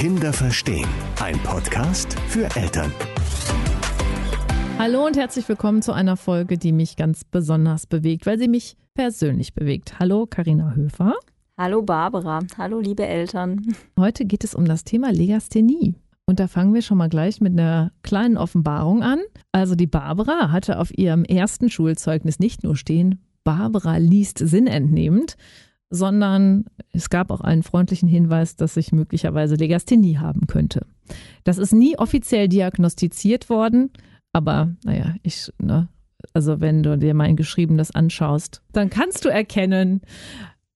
Kinder verstehen. Ein Podcast für Eltern. Hallo und herzlich willkommen zu einer Folge, die mich ganz besonders bewegt, weil sie mich persönlich bewegt. Hallo, Karina Höfer. Hallo Barbara, hallo liebe Eltern. Heute geht es um das Thema Legasthenie. Und da fangen wir schon mal gleich mit einer kleinen Offenbarung an. Also die Barbara hatte auf ihrem ersten Schulzeugnis nicht nur stehen, Barbara liest sinnentnehmend, sondern es gab auch einen freundlichen Hinweis, dass ich möglicherweise Legasthenie haben könnte. Das ist nie offiziell diagnostiziert worden, aber naja, ich, ne, also wenn du dir mein Geschriebenes anschaust, dann kannst du erkennen,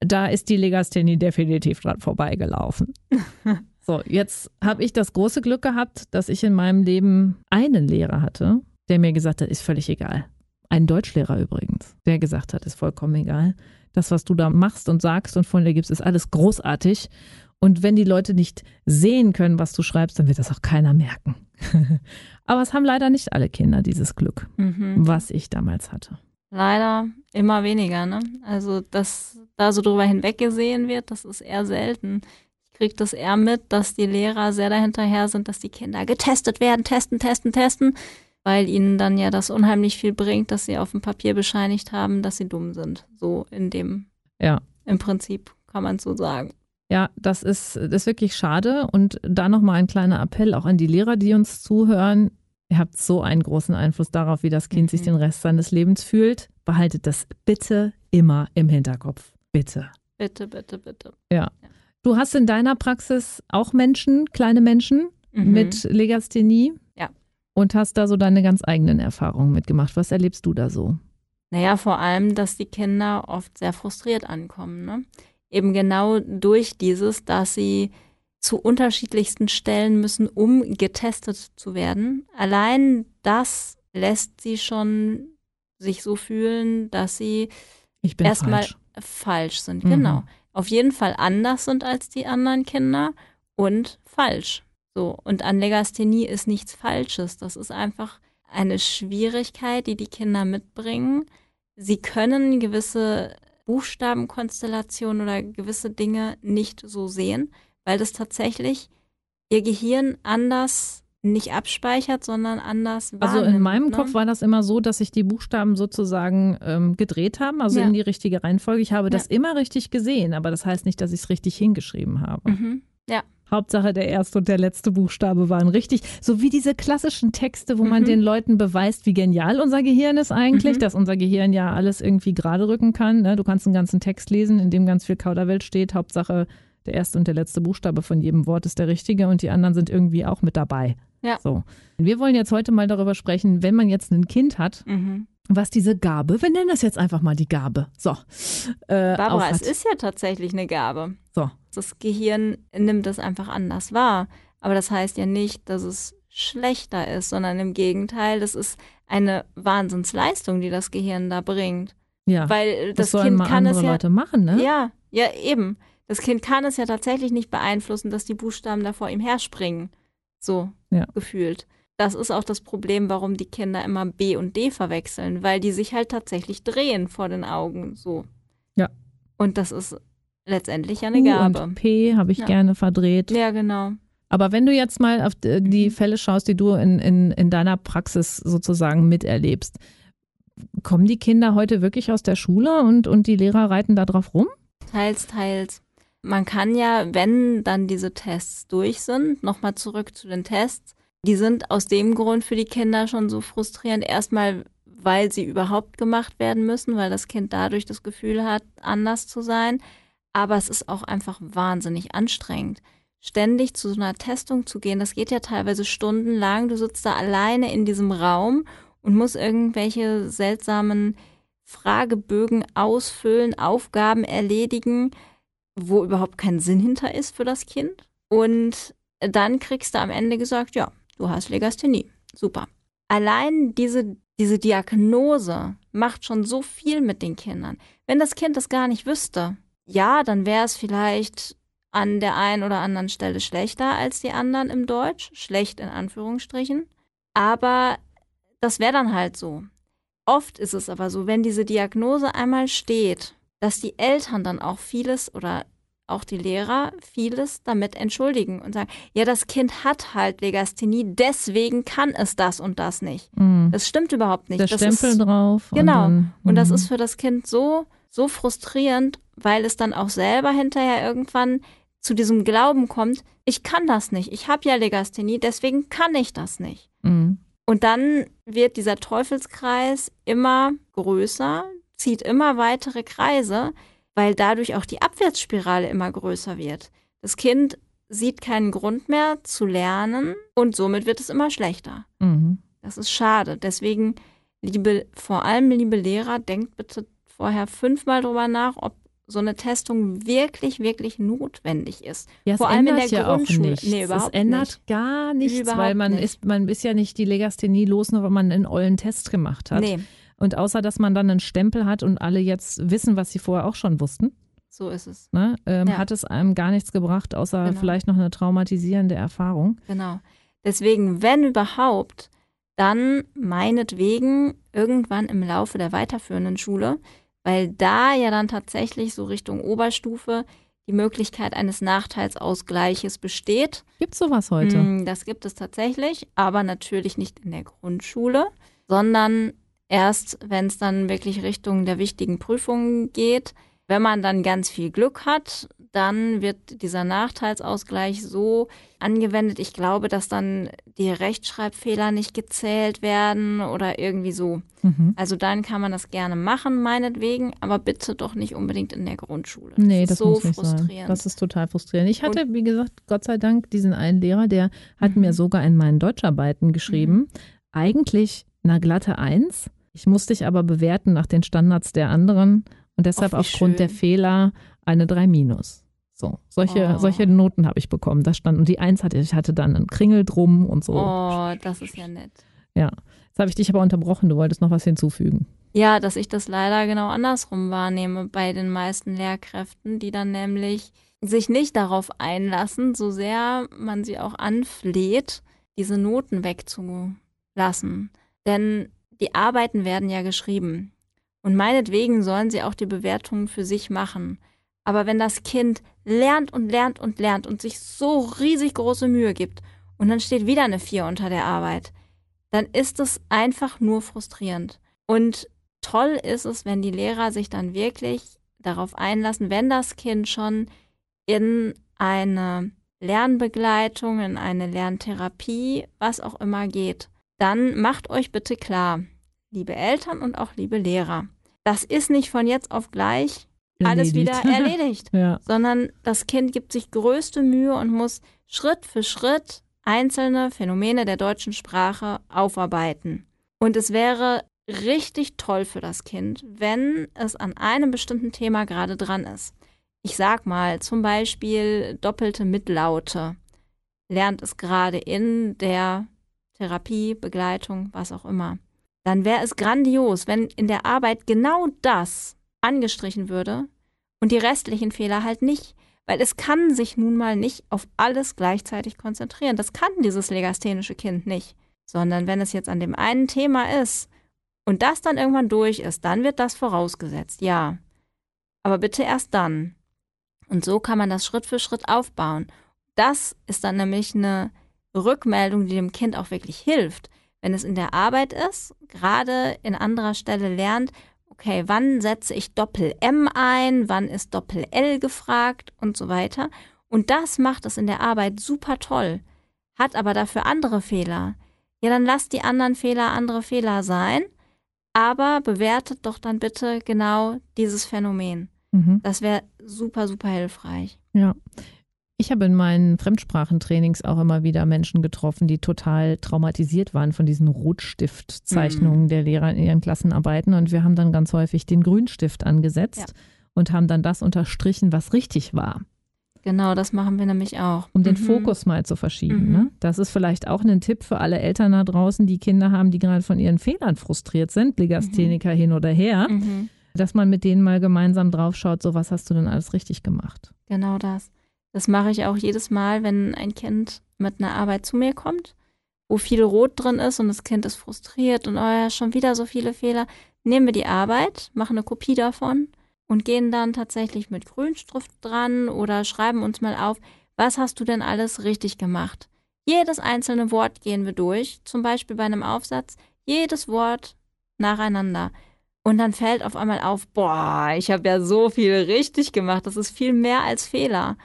da ist die Legasthenie definitiv dran vorbeigelaufen. so, jetzt habe ich das große Glück gehabt, dass ich in meinem Leben einen Lehrer hatte, der mir gesagt hat, ist völlig egal. Ein Deutschlehrer übrigens, der gesagt hat, ist vollkommen egal. Das, was du da machst und sagst und von dir gibst, ist alles großartig. Und wenn die Leute nicht sehen können, was du schreibst, dann wird das auch keiner merken. Aber es haben leider nicht alle Kinder dieses Glück, mhm. was ich damals hatte. Leider immer weniger, ne? Also, dass da so drüber hinweggesehen wird, das ist eher selten. Ich kriege das eher mit, dass die Lehrer sehr dahinterher sind, dass die Kinder getestet werden, testen, testen, testen, weil ihnen dann ja das unheimlich viel bringt, dass sie auf dem Papier bescheinigt haben, dass sie dumm sind. So in dem, ja. im Prinzip kann man so sagen. Ja, das ist, das ist wirklich schade. Und da nochmal ein kleiner Appell auch an die Lehrer, die uns zuhören. Ihr habt so einen großen Einfluss darauf, wie das Kind mhm. sich den Rest seines Lebens fühlt. Behaltet das bitte immer im Hinterkopf. Bitte. Bitte, bitte, bitte. Ja. ja. Du hast in deiner Praxis auch Menschen, kleine Menschen mhm. mit Legasthenie. Ja. Und hast da so deine ganz eigenen Erfahrungen mitgemacht. Was erlebst du da so? Naja, vor allem, dass die Kinder oft sehr frustriert ankommen. Ne? Eben genau durch dieses, dass sie zu unterschiedlichsten Stellen müssen, um getestet zu werden. Allein das lässt sie schon sich so fühlen, dass sie erstmal falsch. falsch. sind. Mhm. Genau. Auf jeden Fall anders sind als die anderen Kinder und falsch. So. Und an Legasthenie ist nichts Falsches. Das ist einfach eine Schwierigkeit, die die Kinder mitbringen. Sie können gewisse Buchstabenkonstellationen oder gewisse Dinge nicht so sehen, weil das tatsächlich ihr Gehirn anders nicht abspeichert, sondern anders wahrnimmt. Also in meinem ne? Kopf war das immer so, dass sich die Buchstaben sozusagen ähm, gedreht haben, also ja. in die richtige Reihenfolge. Ich habe ja. das immer richtig gesehen, aber das heißt nicht, dass ich es richtig hingeschrieben habe. Mhm. Ja. Hauptsache der erste und der letzte Buchstabe waren richtig. So wie diese klassischen Texte, wo mhm. man den Leuten beweist, wie genial unser Gehirn ist eigentlich, mhm. dass unser Gehirn ja alles irgendwie gerade rücken kann. Ne? Du kannst einen ganzen Text lesen, in dem ganz viel Kauderwelt steht. Hauptsache der erste und der letzte Buchstabe von jedem Wort ist der richtige und die anderen sind irgendwie auch mit dabei. Ja. So. Wir wollen jetzt heute mal darüber sprechen, wenn man jetzt ein Kind hat, mhm. Was diese Gabe, wir nennen das jetzt einfach mal die Gabe. So. Äh, Barbara, es ist ja tatsächlich eine Gabe. So. Das Gehirn nimmt das einfach anders wahr. Aber das heißt ja nicht, dass es schlechter ist, sondern im Gegenteil, das ist eine Wahnsinnsleistung, die das Gehirn da bringt. Ja. Weil das, das Kind kann es ja Leute machen, ne? Ja, ja eben. Das Kind kann es ja tatsächlich nicht beeinflussen, dass die Buchstaben da vor ihm herspringen. So ja. gefühlt. Das ist auch das Problem, warum die Kinder immer B und D verwechseln, weil die sich halt tatsächlich drehen vor den Augen. So. Ja. Und das ist letztendlich eine Gabe. Und P habe ich ja. gerne verdreht. Ja, genau. Aber wenn du jetzt mal auf die mhm. Fälle schaust, die du in, in, in deiner Praxis sozusagen miterlebst, kommen die Kinder heute wirklich aus der Schule und, und die Lehrer reiten da drauf rum? Teils, teils. Man kann ja, wenn dann diese Tests durch sind, nochmal zurück zu den Tests, die sind aus dem Grund für die Kinder schon so frustrierend. Erstmal, weil sie überhaupt gemacht werden müssen, weil das Kind dadurch das Gefühl hat, anders zu sein. Aber es ist auch einfach wahnsinnig anstrengend. Ständig zu so einer Testung zu gehen, das geht ja teilweise stundenlang. Du sitzt da alleine in diesem Raum und musst irgendwelche seltsamen Fragebögen ausfüllen, Aufgaben erledigen wo überhaupt kein Sinn hinter ist für das Kind. Und dann kriegst du am Ende gesagt, ja, du hast Legasthenie. Super. Allein diese, diese Diagnose macht schon so viel mit den Kindern. Wenn das Kind das gar nicht wüsste, ja, dann wäre es vielleicht an der einen oder anderen Stelle schlechter als die anderen im Deutsch. Schlecht in Anführungsstrichen. Aber das wäre dann halt so. Oft ist es aber so, wenn diese Diagnose einmal steht dass die Eltern dann auch vieles oder auch die Lehrer vieles damit entschuldigen und sagen, ja, das Kind hat halt Legasthenie, deswegen kann es das und das nicht. Mhm. Das stimmt überhaupt nicht. Der das Stempel ist, drauf. Genau. Und, dann, und das mhm. ist für das Kind so, so frustrierend, weil es dann auch selber hinterher irgendwann zu diesem Glauben kommt, ich kann das nicht, ich habe ja Legasthenie, deswegen kann ich das nicht. Mhm. Und dann wird dieser Teufelskreis immer größer, zieht immer weitere Kreise, weil dadurch auch die Abwärtsspirale immer größer wird. Das Kind sieht keinen Grund mehr zu lernen und somit wird es immer schlechter. Mhm. Das ist schade. Deswegen, liebe, vor allem liebe Lehrer, denkt bitte vorher fünfmal drüber nach, ob so eine Testung wirklich, wirklich notwendig ist. Ja, Vor allem in der ja auch Grundschule. nichts. Nee, überhaupt es ändert nicht. gar nichts, Überhaupt weil man nicht. ist, man ist ja nicht die Legasthenie los, nur weil man einen ollen Test gemacht hat. Nee, Und außer, dass man dann einen Stempel hat und alle jetzt wissen, was sie vorher auch schon wussten, so ist es. ne, ähm, Ja. hat es einem gar nichts gebracht, außer Genau. vielleicht noch eine traumatisierende Erfahrung. Genau. Deswegen, wenn überhaupt, dann meinetwegen irgendwann im Laufe der weiterführenden Schule, weil da ja dann tatsächlich so Richtung Oberstufe die Möglichkeit eines Nachteilsausgleiches besteht. Gibt sowas heute? Mm, Das gibt es tatsächlich, aber natürlich nicht in der Grundschule, sondern erst, wenn es dann wirklich Richtung der wichtigen Prüfungen geht. Wenn man dann ganz viel Glück hat, dann wird dieser Nachteilsausgleich so angewendet. Ich glaube, dass dann die Rechtschreibfehler nicht gezählt werden oder irgendwie so. Mhm. Also dann kann man das gerne machen, meinetwegen, aber bitte doch nicht unbedingt in der Grundschule. Nee, ist das so muss nicht sein. frustrierend. Das ist total frustrierend. Ich hatte, wie gesagt, Gott sei Dank diesen einen Lehrer, der hat mir sogar in meinen Deutscharbeiten geschrieben, eigentlich eine glatte Eins. Ich musste dich aber bewerten nach den Standards der anderen und deshalb wie aufgrund schön. der Fehler eine 3 minus. So, solche, Oh. solche Noten habe ich bekommen. Das stand, und die Eins hatte ich, ich hatte dann einen Kringel drum und so. Oh, das ist ja nett. Ja. Jetzt habe ich dich aber unterbrochen, du wolltest noch was hinzufügen. Ja, dass ich das leider genau andersrum wahrnehme bei den meisten Lehrkräften, die dann nämlich sich nicht darauf einlassen, so sehr man sie auch anfleht, diese Noten wegzulassen. Denn die Arbeiten werden ja geschrieben. Und meinetwegen sollen sie auch die Bewertungen für sich machen. Aber wenn das Kind lernt und lernt und lernt und sich so riesig große Mühe gibt und dann steht wieder eine 4 unter der Arbeit, dann ist es einfach nur frustrierend. Und toll ist es, wenn die Lehrer sich dann wirklich darauf einlassen, wenn das Kind schon in eine Lernbegleitung, in eine Lerntherapie, was auch immer geht, dann macht euch bitte klar, liebe Eltern und auch liebe Lehrer, das ist nicht von jetzt auf gleich alles wieder Erledigt. erledigt, Ja. sondern das Kind gibt sich größte Mühe und muss Schritt für Schritt einzelne Phänomene der deutschen Sprache aufarbeiten. Und es wäre richtig toll für das Kind, wenn es an einem bestimmten Thema gerade dran ist. Ich sag mal, zum Beispiel doppelte Mitlaute. Lernt es gerade in der Therapie, Begleitung, was auch immer. Dann wäre es grandios, wenn in der Arbeit genau das angestrichen würde und die restlichen Fehler halt nicht. Weil es kann sich nun mal nicht auf alles gleichzeitig konzentrieren. Das kann dieses legasthenische Kind nicht. Sondern wenn es jetzt an dem einen Thema ist und das dann irgendwann durch ist, dann wird das vorausgesetzt, ja. Aber bitte erst dann. Und so kann man das Schritt für Schritt aufbauen. Das ist dann nämlich eine Rückmeldung, die dem Kind auch wirklich hilft. Wenn es in der Arbeit ist, gerade in anderer Stelle lernt, okay, wann setze ich Doppel-M ein, wann ist Doppel-L gefragt und so weiter. Und das macht es in der Arbeit super toll, hat aber dafür andere Fehler. Ja, dann lasst die anderen Fehler andere Fehler sein, aber bewertet doch dann bitte genau dieses Phänomen. Mhm. Das wäre super, super hilfreich. Ja. Ich habe in meinen Fremdsprachentrainings auch immer wieder Menschen getroffen, die total traumatisiert waren von diesen Rotstiftzeichnungen der Lehrer in ihren Klassenarbeiten. Und wir haben dann ganz häufig den Grünstift angesetzt Ja. und haben dann das unterstrichen, was richtig war, Genau, das machen wir nämlich auch. um den Mhm. Fokus mal zu verschieben. Mhm. Ne? Das ist vielleicht auch ein Tipp für alle Eltern da draußen, die Kinder haben, die gerade von ihren Fehlern frustriert sind, Legastheniker hin oder her, Mhm. dass man mit denen mal gemeinsam draufschaut, so was hast du denn alles richtig gemacht. Genau das. Das mache ich auch jedes Mal, wenn ein Kind mit einer Arbeit zu mir kommt, wo viel Rot drin ist und das Kind ist frustriert und oh ja, schon wieder so viele Fehler. Nehmen wir die Arbeit, machen eine Kopie davon und gehen dann tatsächlich mit Grünstift dran oder schreiben uns mal auf, was hast du denn alles richtig gemacht? Jedes einzelne Wort gehen wir durch, zum Beispiel bei einem Aufsatz, jedes Wort nacheinander. Und dann fällt auf einmal auf, boah, ich habe ja so viel richtig gemacht, das ist viel mehr als Fehler.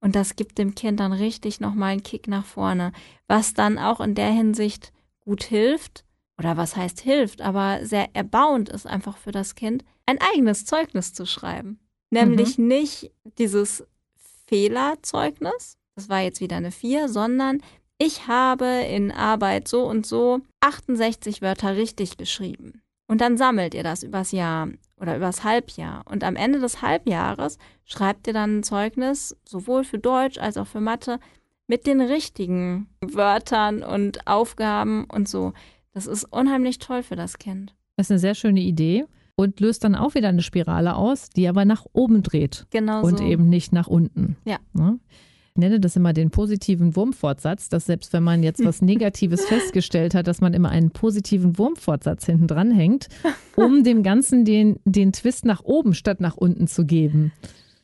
Und das gibt dem Kind dann richtig nochmal einen Kick nach vorne, was dann auch in der Hinsicht gut hilft, oder was heißt hilft, aber sehr erbauend ist einfach für das Kind, ein eigenes Zeugnis zu schreiben. Nämlich mhm. nicht dieses Fehlerzeugnis, das war jetzt wieder eine 4, sondern ich habe in Arbeit so und so 68 Wörter richtig geschrieben. Und dann sammelt ihr das übers Jahr oder übers Halbjahr. Und am Ende des Halbjahres schreibt ihr dann ein Zeugnis, sowohl für Deutsch als auch für Mathe, mit den richtigen Wörtern und Aufgaben und so. Das ist unheimlich toll für das Kind. Das ist eine sehr schöne Idee und löst dann auch wieder eine Spirale aus, die aber nach oben dreht. Genau und so. eben nicht nach unten. Ja. Ne? Ich nenne das immer den positiven Wurmfortsatz, dass selbst wenn man jetzt was Negatives festgestellt hat, dass man immer einen positiven Wurmfortsatz hinten dran hängt, um dem Ganzen den, den Twist nach oben statt nach unten zu geben.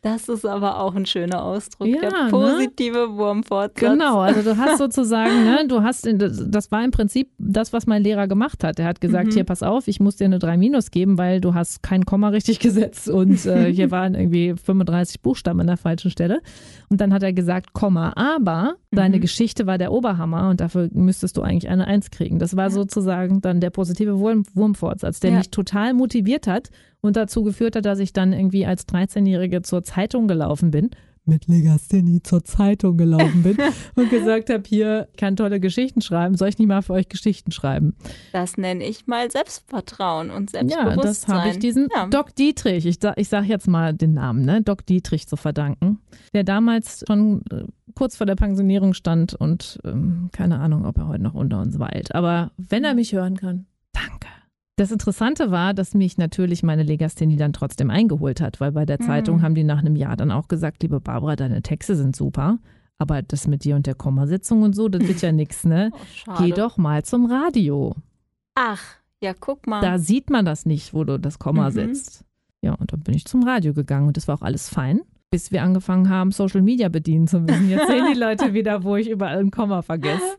Das ist aber auch ein schöner Ausdruck, Ja, der ne? positive Wurmfortsatz. Genau, also du hast sozusagen, ne, du hast, in- das war im Prinzip das, was mein Lehrer gemacht hat. Er hat gesagt, Mhm. hier pass auf, ich muss dir eine 3 Minus geben, weil du hast kein Komma richtig gesetzt und äh, hier waren irgendwie 35 Buchstaben an der falschen Stelle. Und dann hat er gesagt, Komma, aber deine Mhm. Geschichte war der Oberhammer und dafür müsstest du eigentlich eine 1 kriegen. Das war sozusagen dann der positive Wurm Wurmfortsatz, der Ja. mich total motiviert hat und dazu geführt hat, dass ich dann irgendwie als 13-Jährige zur Zeitung gelaufen bin. Mit Legasthenie zur Zeitung gelaufen bin und gesagt habe, hier ich kann tolle Geschichten schreiben, soll ich nicht mal für euch Geschichten schreiben? Das nenne ich mal Selbstvertrauen und Ja, Selbstbewusstsein. das habe ich diesen Ja. Doc Dietrich, ich, ich sage jetzt mal den Namen, ne? Doc Dietrich zu verdanken, der damals schon äh, kurz vor der Pensionierung stand und ähm, keine Ahnung, ob er heute noch unter uns weilt. Aber wenn er mich hören kann. Das Interessante war, dass mich natürlich meine Legasthenie dann trotzdem eingeholt hat, weil bei der Mhm. Zeitung haben die nach einem Jahr dann auch gesagt, liebe Barbara, deine Texte sind super, aber das mit dir und der Kommasitzung und so, das wird ja nichts, ne? Oh. Geh doch mal zum Radio. Ach, ja, guck mal. Da sieht man das nicht, wo du das Komma Mhm. setzt. Ja, und dann bin ich zum Radio gegangen und das war auch alles fein, bis wir angefangen haben, Social Media bedienen zu müssen. Jetzt sehen die Leute wieder, wo ich überall ein Komma vergesse.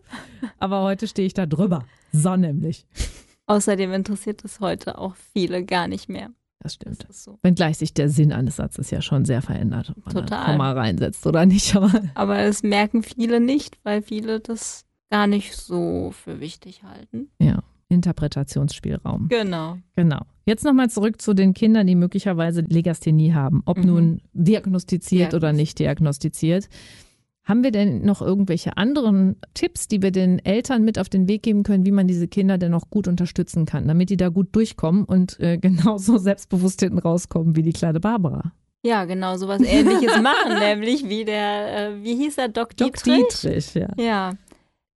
Aber heute stehe ich da drüber. So nämlich. Außerdem interessiert es heute auch viele gar nicht mehr. Das stimmt. Das so. Wenngleich sich der Sinn eines Satzes ja schon sehr verändert, ob man Total. ein Komma reinsetzt oder nicht. Aber Aber es merken viele nicht, weil viele das gar nicht so für wichtig halten. ja, Interpretationsspielraum. Genau. Genau. Jetzt nochmal zurück zu den Kindern, die möglicherweise Legasthenie haben, ob Mhm. nun diagnostiziert oder Diagnostiziert. nicht diagnostiziert. Haben wir denn noch irgendwelche anderen Tipps, die wir den Eltern mit auf den Weg geben können, wie man diese Kinder denn noch gut unterstützen kann, damit die da gut durchkommen und äh, genauso selbstbewusst hinten rauskommen wie die kleine Barbara? Ja, genau, sowas ähnliches machen, nämlich wie der, äh, wie hieß er, Doc Doc Dietrich? Dietrich, ja. Ja,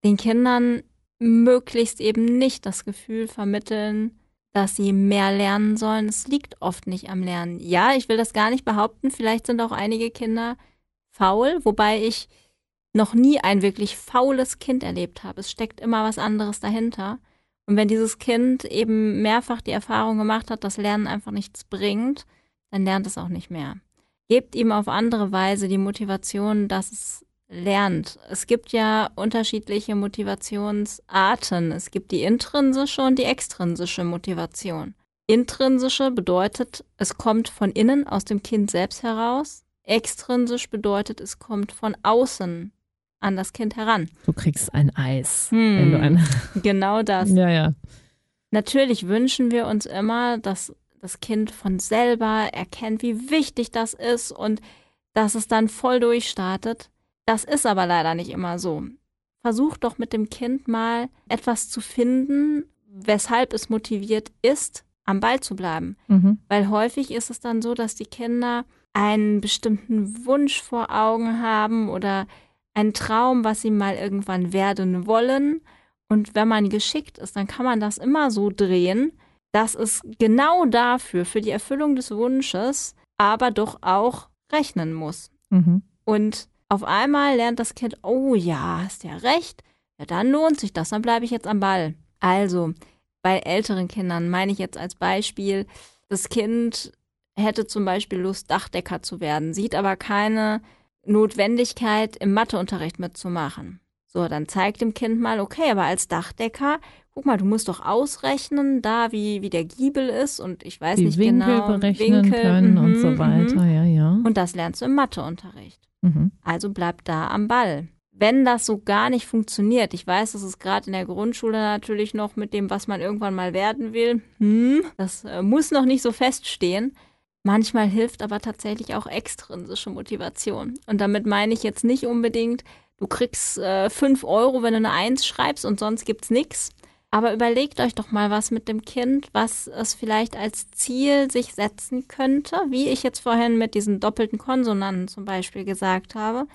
den Kindern möglichst eben nicht das Gefühl vermitteln, dass sie mehr lernen sollen. Es liegt oft nicht am Lernen. Ja, ich will das gar nicht behaupten. Vielleicht sind auch einige Kinder faul, wobei ich noch nie ein wirklich faules Kind erlebt habe. Es steckt immer was anderes dahinter. Und wenn dieses Kind eben mehrfach die Erfahrung gemacht hat, dass Lernen einfach nichts bringt, dann lernt es auch nicht mehr. Gebt ihm auf andere Weise die Motivation, dass es lernt. Es gibt ja unterschiedliche Motivationsarten. Es gibt die intrinsische und die extrinsische Motivation. Intrinsische bedeutet, es kommt von innen aus dem Kind selbst heraus. Extrinsisch bedeutet, es kommt von außen an das Kind heran. Du kriegst ein Eis, Hm. wenn du ein. Genau das. Ja, ja. Natürlich wünschen wir uns immer, dass das Kind von selber erkennt, wie wichtig das ist und dass es dann voll durchstartet. Das ist aber leider nicht immer so. Versuch doch mit dem Kind mal etwas zu finden, weshalb es motiviert ist, am Ball zu bleiben. Mhm. Weil häufig ist es dann so, dass die Kinder einen bestimmten Wunsch vor Augen haben oder einen Traum, was sie mal irgendwann werden wollen. Und wenn man geschickt ist, dann kann man das immer so drehen, dass es genau dafür, für die Erfüllung des Wunsches, aber doch auch rechnen muss. Mhm. Und auf einmal lernt das Kind, oh ja, hast ja recht, ja, dann lohnt sich das, dann bleibe ich jetzt am Ball. Also, bei älteren Kindern meine ich jetzt als Beispiel, das Kind hätte zum Beispiel Lust, Dachdecker zu werden, sieht aber keine Notwendigkeit, im Matheunterricht mitzumachen. So, dann zeigt dem Kind mal, okay, aber als Dachdecker, guck mal, du musst doch ausrechnen, da wie, wie der Giebel ist und ich weiß Die nicht Winkel genau. berechnen Winkel, können und mhm, so mhm. weiter, ja, ja. Und das lernst du im Matheunterricht. Mhm. Also bleib da am Ball. Wenn das so gar nicht funktioniert, ich weiß, das ist gerade in der Grundschule natürlich noch mit dem, was man irgendwann mal werden will, hm, das äh, muss noch nicht so feststehen. Manchmal hilft aber tatsächlich auch extrinsische Motivation. Und damit meine ich jetzt nicht unbedingt, du kriegst äh, 5 Euro, wenn du eine Eins schreibst und sonst gibt's nix. Aber überlegt euch doch mal was mit dem Kind, was es vielleicht als Ziel sich setzen könnte, wie ich jetzt vorhin mit diesen doppelten Konsonanten zum Beispiel gesagt habe.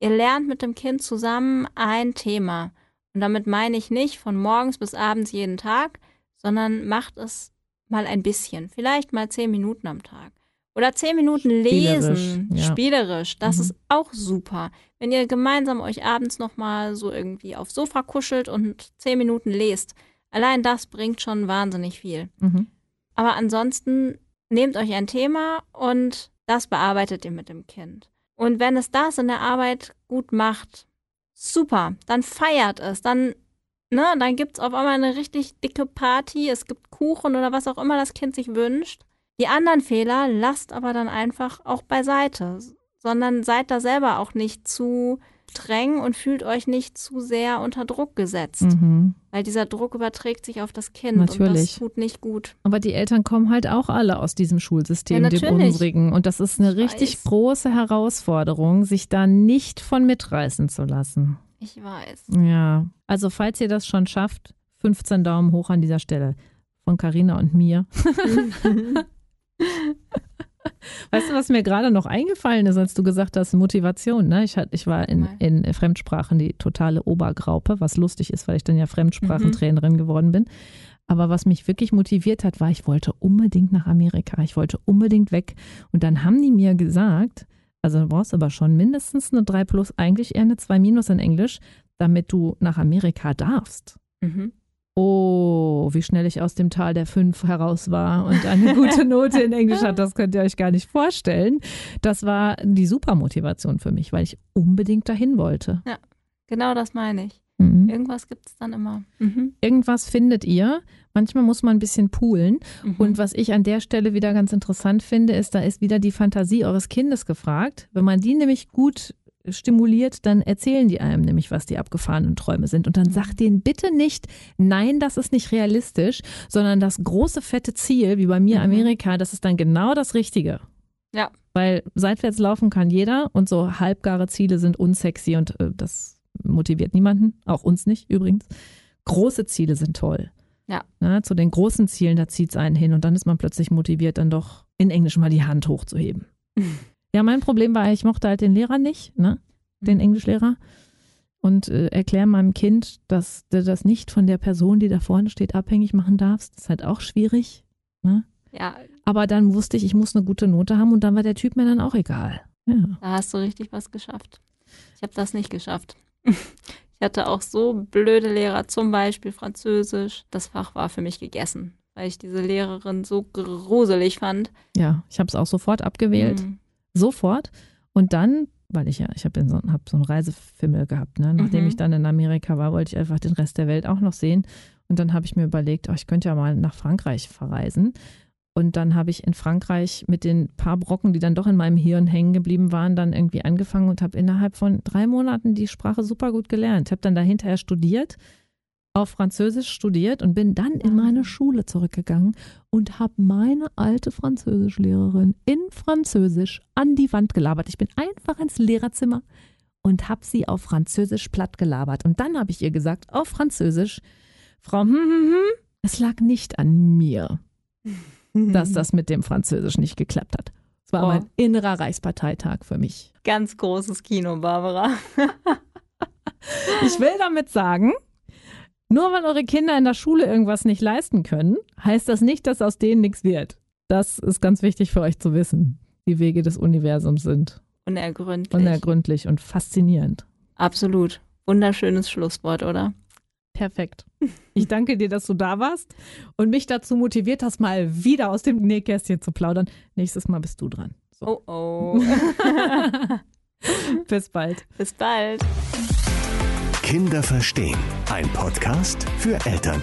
Ihr lernt mit dem Kind zusammen ein Thema. Und damit meine ich nicht von morgens bis abends jeden Tag, sondern macht es mal ein bisschen. Vielleicht mal zehn Minuten am Tag. Oder zehn Minuten lesen. Spielerisch, ja. Spielerisch. Das Mhm. ist auch super. Wenn ihr gemeinsam euch abends nochmal so irgendwie aufs Sofa kuschelt und zehn Minuten lest. Allein das bringt schon wahnsinnig viel. Mhm. Aber ansonsten nehmt euch ein Thema und das bearbeitet ihr mit dem Kind. Und wenn es das in der Arbeit gut macht, super, dann feiert es, dann, ne, dann gibt's auf einmal eine richtig dicke Party, es gibt Kuchen oder was auch immer das Kind sich wünscht. Die anderen Fehler lasst aber dann einfach auch beiseite, sondern seid da selber auch nicht zu streng und fühlt euch nicht zu sehr unter Druck gesetzt, Mhm. weil dieser Druck überträgt sich auf das Kind und Natürlich. das tut nicht gut. Aber die Eltern kommen halt auch alle aus diesem Schulsystem, Ja, dem unsrigen. Und das ist eine Ich richtig weiß. große Herausforderung, sich da nicht von mitreißen zu lassen. Ich weiß. Ja, also falls ihr das schon schafft, 15 Daumen hoch an dieser Stelle von Carina und mir. Weißt du, was mir gerade noch eingefallen ist, als du gesagt hast, Motivation? Ne? Ich, hat, ich war in, in Fremdsprachen die totale Obergraupe, was lustig ist, weil ich dann ja Fremdsprachentrainerin geworden bin. Aber was mich wirklich motiviert hat, war, ich wollte unbedingt nach Amerika. Ich wollte unbedingt weg. Und dann haben die mir gesagt, also du brauchst aber schon mindestens eine 3 plus, eigentlich eher eine 2 minus in Englisch, damit du nach Amerika darfst. Mhm. Oh, wie schnell ich aus dem Tal der Fünf heraus war und eine gute Note in Englisch hat, das könnt ihr euch gar nicht vorstellen. Das war die Supermotivation für mich, weil ich unbedingt dahin wollte. Genau das meine ich. Mhm. Irgendwas gibt es dann immer. Mhm. Irgendwas findet ihr. Manchmal muss man ein bisschen poolen. Mhm. Und was ich an der Stelle wieder ganz interessant finde, ist, da ist wieder die Fantasie eures Kindes gefragt. Wenn man die nämlich gut stimuliert, dann erzählen die einem nämlich, was die abgefahrenen Träume sind. Und dann sagt denen bitte nicht, nein, das ist nicht realistisch, sondern das große fette Ziel, wie bei mir Mhm. Amerika, das ist dann genau das Richtige. Ja. Weil seitwärts laufen kann jeder und so halbgare Ziele sind unsexy und äh, das motiviert niemanden, auch uns nicht übrigens. Große Ziele sind toll. Ja. Na, zu den großen Zielen, da zieht es einen hin und dann ist man plötzlich motiviert, dann doch in Englisch mal die Hand hochzuheben. Ja, mein Problem war, ich mochte halt den Lehrer nicht, ne? den Mhm. Englischlehrer. Und äh, erkläre meinem Kind, dass du das nicht von der Person, die da vorne steht, abhängig machen darfst. Das ist halt auch schwierig. Ja, Aber dann wusste ich, ich muss eine gute Note haben und dann war der Typ mir dann auch egal. Ja. da hast du richtig was geschafft. Ich habe das nicht geschafft. Ich hatte auch so blöde Lehrer, zum Beispiel Französisch. Das Fach war für mich gegessen, weil ich diese Lehrerin so gruselig fand. Ja, ich habe es auch sofort abgewählt. Mhm. Sofort. Und dann, weil ich ja, ich habe so, hab so einen Reisefimmel gehabt, ne? nachdem Mhm. ich dann in Amerika war, wollte ich einfach den Rest der Welt auch noch sehen. Und dann habe ich mir überlegt, oh, ich könnte ja mal nach Frankreich verreisen. Und dann habe ich in Frankreich mit den paar Brocken, die dann doch in meinem Hirn hängen geblieben waren, dann irgendwie angefangen und habe innerhalb von drei Monaten die Sprache super gut gelernt. Habe dann da hinterher studiert, auf Französisch studiert und bin dann in meine. Schule zurückgegangen und habe meine alte Französischlehrerin in Französisch an die Wand gelabert. Ich bin einfach ins Lehrerzimmer und habe sie auf Französisch platt gelabert. Und dann habe ich ihr gesagt, auf Französisch, Frau, hm, hm, hm, es lag nicht an mir, dass das mit dem Französisch nicht geklappt hat. Es war Oh. mein innerer Reichsparteitag für mich. Ganz großes Kino, Barbara. Ich will damit sagen, nur weil eure Kinder in der Schule irgendwas nicht leisten können, heißt das nicht, dass aus denen nichts wird. Das ist ganz wichtig für euch zu wissen. Die Wege des Universums sind Unergründlich. unergründlich und faszinierend. Absolut. Wunderschönes Schlusswort, oder? Perfekt. Ich danke dir, dass du da warst und mich dazu motiviert hast, mal wieder aus dem Nähkästchen zu plaudern. Nächstes Mal bist du dran. So. Oh oh. Bis bald. Bis bald. Kinder verstehen. Ein Podcast für Eltern.